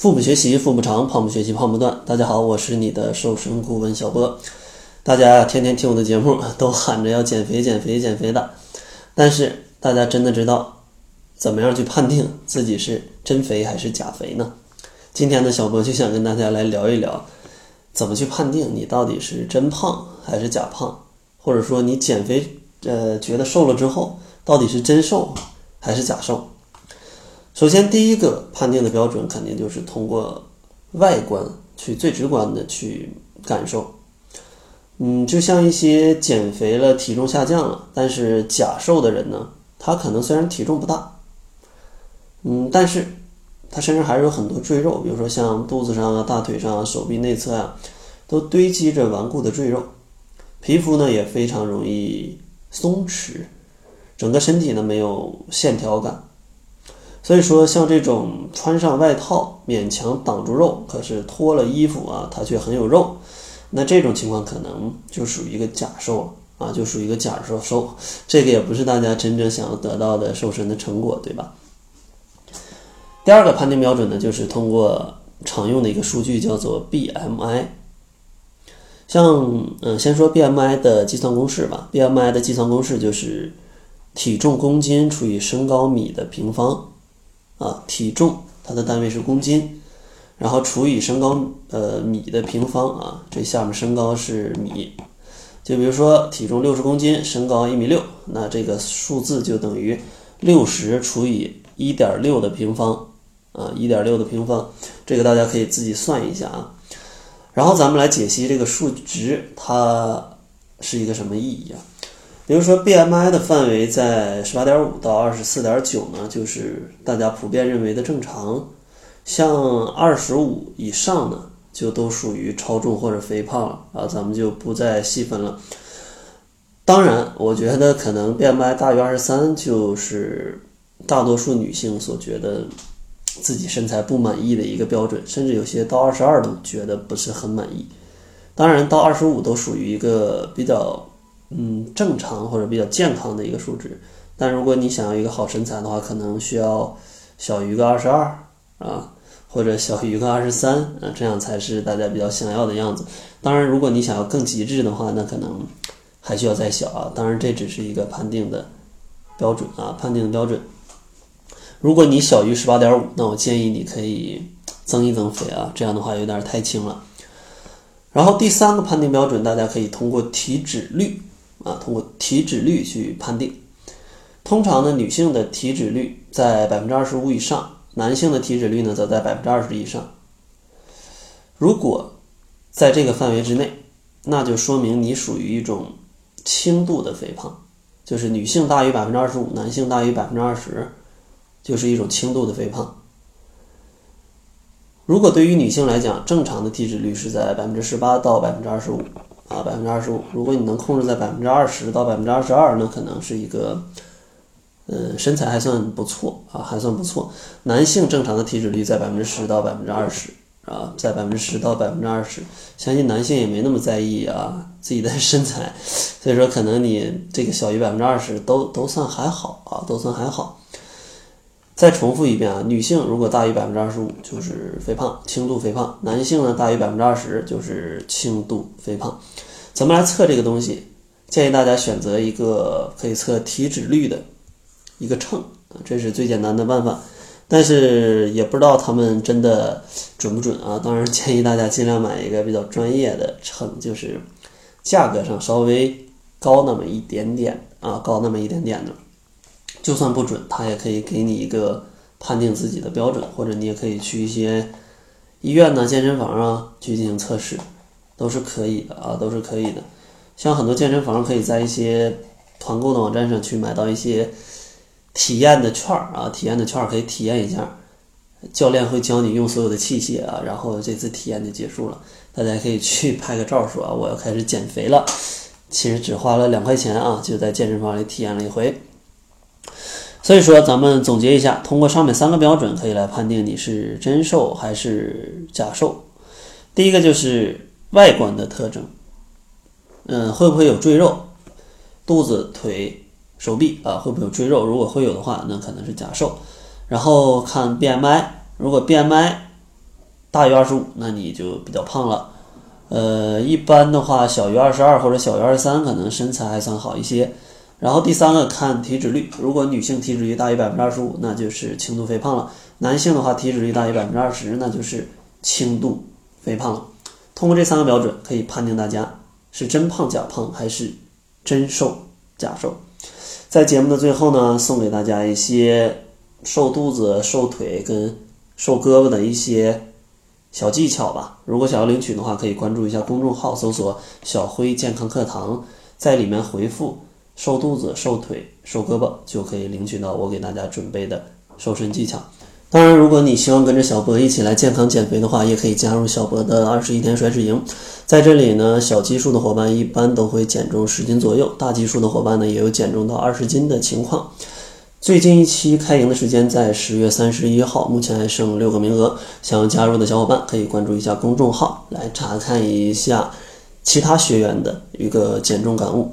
腹部学习腹部长，胖不学习胖不断。大家好，我是你的瘦身顾问小波。大家天天听我的节目，都喊着要减肥、减肥、减肥的，但是大家真的知道怎么样去判定自己是真肥还是假肥呢？今天呢，小波就想跟大家来聊一聊，怎么去判定你到底是真胖还是假胖，或者说你减肥呃觉得瘦了之后，到底是真瘦还是假瘦？首先，第一个判定的标准肯定就是通过外观去最直观的去感受。嗯，就像一些减肥了、体重下降了，但是假瘦的人呢，他可能虽然体重不大，嗯，但是他身上还是有很多赘肉，比如说像肚子上啊、大腿上、啊、手臂内侧啊，都堆积着顽固的赘肉，皮肤呢也非常容易松弛，整个身体呢没有线条感。所以说，像这种穿上外套勉强挡住肉，可是脱了衣服啊，它却很有肉，那这种情况可能就属于一个假瘦啊，就属于一个假瘦瘦，这个也不是大家真正想要得到的瘦身的成果，对吧？第二个判定标准呢，就是通过常用的一个数据叫做 BMI。像嗯，先说 BMI 的计算公式吧，BMI 的计算公式就是体重公斤除以身高米的平方。啊，体重它的单位是公斤，然后除以身高呃米的平方啊，这下面身高是米，就比如说体重六十公斤，身高一米六，那这个数字就等于六十除以一点六的平方啊，一点六的平方，这个大家可以自己算一下啊。然后咱们来解析这个数值，它是一个什么意义啊？比如说，BMI 的范围在十八点五到二十四点九呢，就是大家普遍认为的正常。像二十五以上呢，就都属于超重或者肥胖了啊，咱们就不再细分了。当然，我觉得可能 BMI 大于二十三，就是大多数女性所觉得自己身材不满意的一个标准，甚至有些到二十二都觉得不是很满意。当然，到二十五都属于一个比较。嗯，正常或者比较健康的一个数值，但如果你想要一个好身材的话，可能需要小于个二十二啊，或者小于个二十三啊，这样才是大家比较想要的样子。当然，如果你想要更极致的话，那可能还需要再小啊。当然，这只是一个判定的标准啊，判定的标准。如果你小于十八点五，那我建议你可以增一增肥啊，这样的话有点太轻了。然后第三个判定标准，大家可以通过体脂率。啊，通过体脂率去判定。通常呢，女性的体脂率在百分之二十五以上，男性的体脂率呢则在百分之二十以上。如果在这个范围之内，那就说明你属于一种轻度的肥胖，就是女性大于百分之二十五，男性大于百分之二十，就是一种轻度的肥胖。如果对于女性来讲，正常的体脂率是在百分之十八到百分之二十五。啊，百分之二十五。如果你能控制在百分之二十到百分之二十二，那可能是一个，嗯，身材还算不错啊，还算不错。男性正常的体脂率在百分之十到百分之二十啊，在百分之十到百分之二十，相信男性也没那么在意啊自己的身材，所以说可能你这个小于百分之二十都都算还好啊，都算还好。再重复一遍啊，女性如果大于百分之二十五就是肥胖，轻度肥胖；男性呢大于百分之二十就是轻度肥胖。怎么来测这个东西？建议大家选择一个可以测体脂率的一个秤啊，这是最简单的办法。但是也不知道他们真的准不准啊。当然建议大家尽量买一个比较专业的秤，就是价格上稍微高那么一点点啊，高那么一点点的。就算不准，他也可以给你一个判定自己的标准，或者你也可以去一些医院呢、健身房啊去进行测试，都是可以的啊，都是可以的。像很多健身房可以在一些团购的网站上去买到一些体验的券儿啊，体验的券儿可以体验一下，教练会教你用所有的器械啊，然后这次体验就结束了。大家可以去拍个照说啊，我要开始减肥了。其实只花了两块钱啊，就在健身房里体验了一回。所以说，咱们总结一下，通过上面三个标准，可以来判定你是真瘦还是假瘦。第一个就是外观的特征，嗯，会不会有赘肉？肚子、腿、手臂啊，会不会有赘肉？如果会有的话，那可能是假瘦。然后看 BMI，如果 BMI 大于二十五，那你就比较胖了。呃，一般的话，小于二十二或者小于二十三，可能身材还算好一些。然后第三个看体脂率，如果女性体脂率大于百分之二十五，那就是轻度肥胖了；男性的话，体脂率大于百分之二十，那就是轻度肥胖了。通过这三个标准，可以判定大家是真胖假胖还是真瘦假瘦。在节目的最后呢，送给大家一些瘦肚子、瘦腿跟瘦胳膊的一些小技巧吧。如果想要领取的话，可以关注一下公众号，搜索“小辉健康课堂”，在里面回复。瘦肚子、瘦腿、瘦胳膊就可以领取到我给大家准备的瘦身技巧。当然，如果你希望跟着小博一起来健康减肥的话，也可以加入小博的二十一天甩脂营。在这里呢，小基数的伙伴一般都会减重十斤左右，大基数的伙伴呢也有减重到二十斤的情况。最近一期开营的时间在十月三十一号，目前还剩六个名额。想要加入的小伙伴可以关注一下公众号，来查看一下其他学员的一个减重感悟。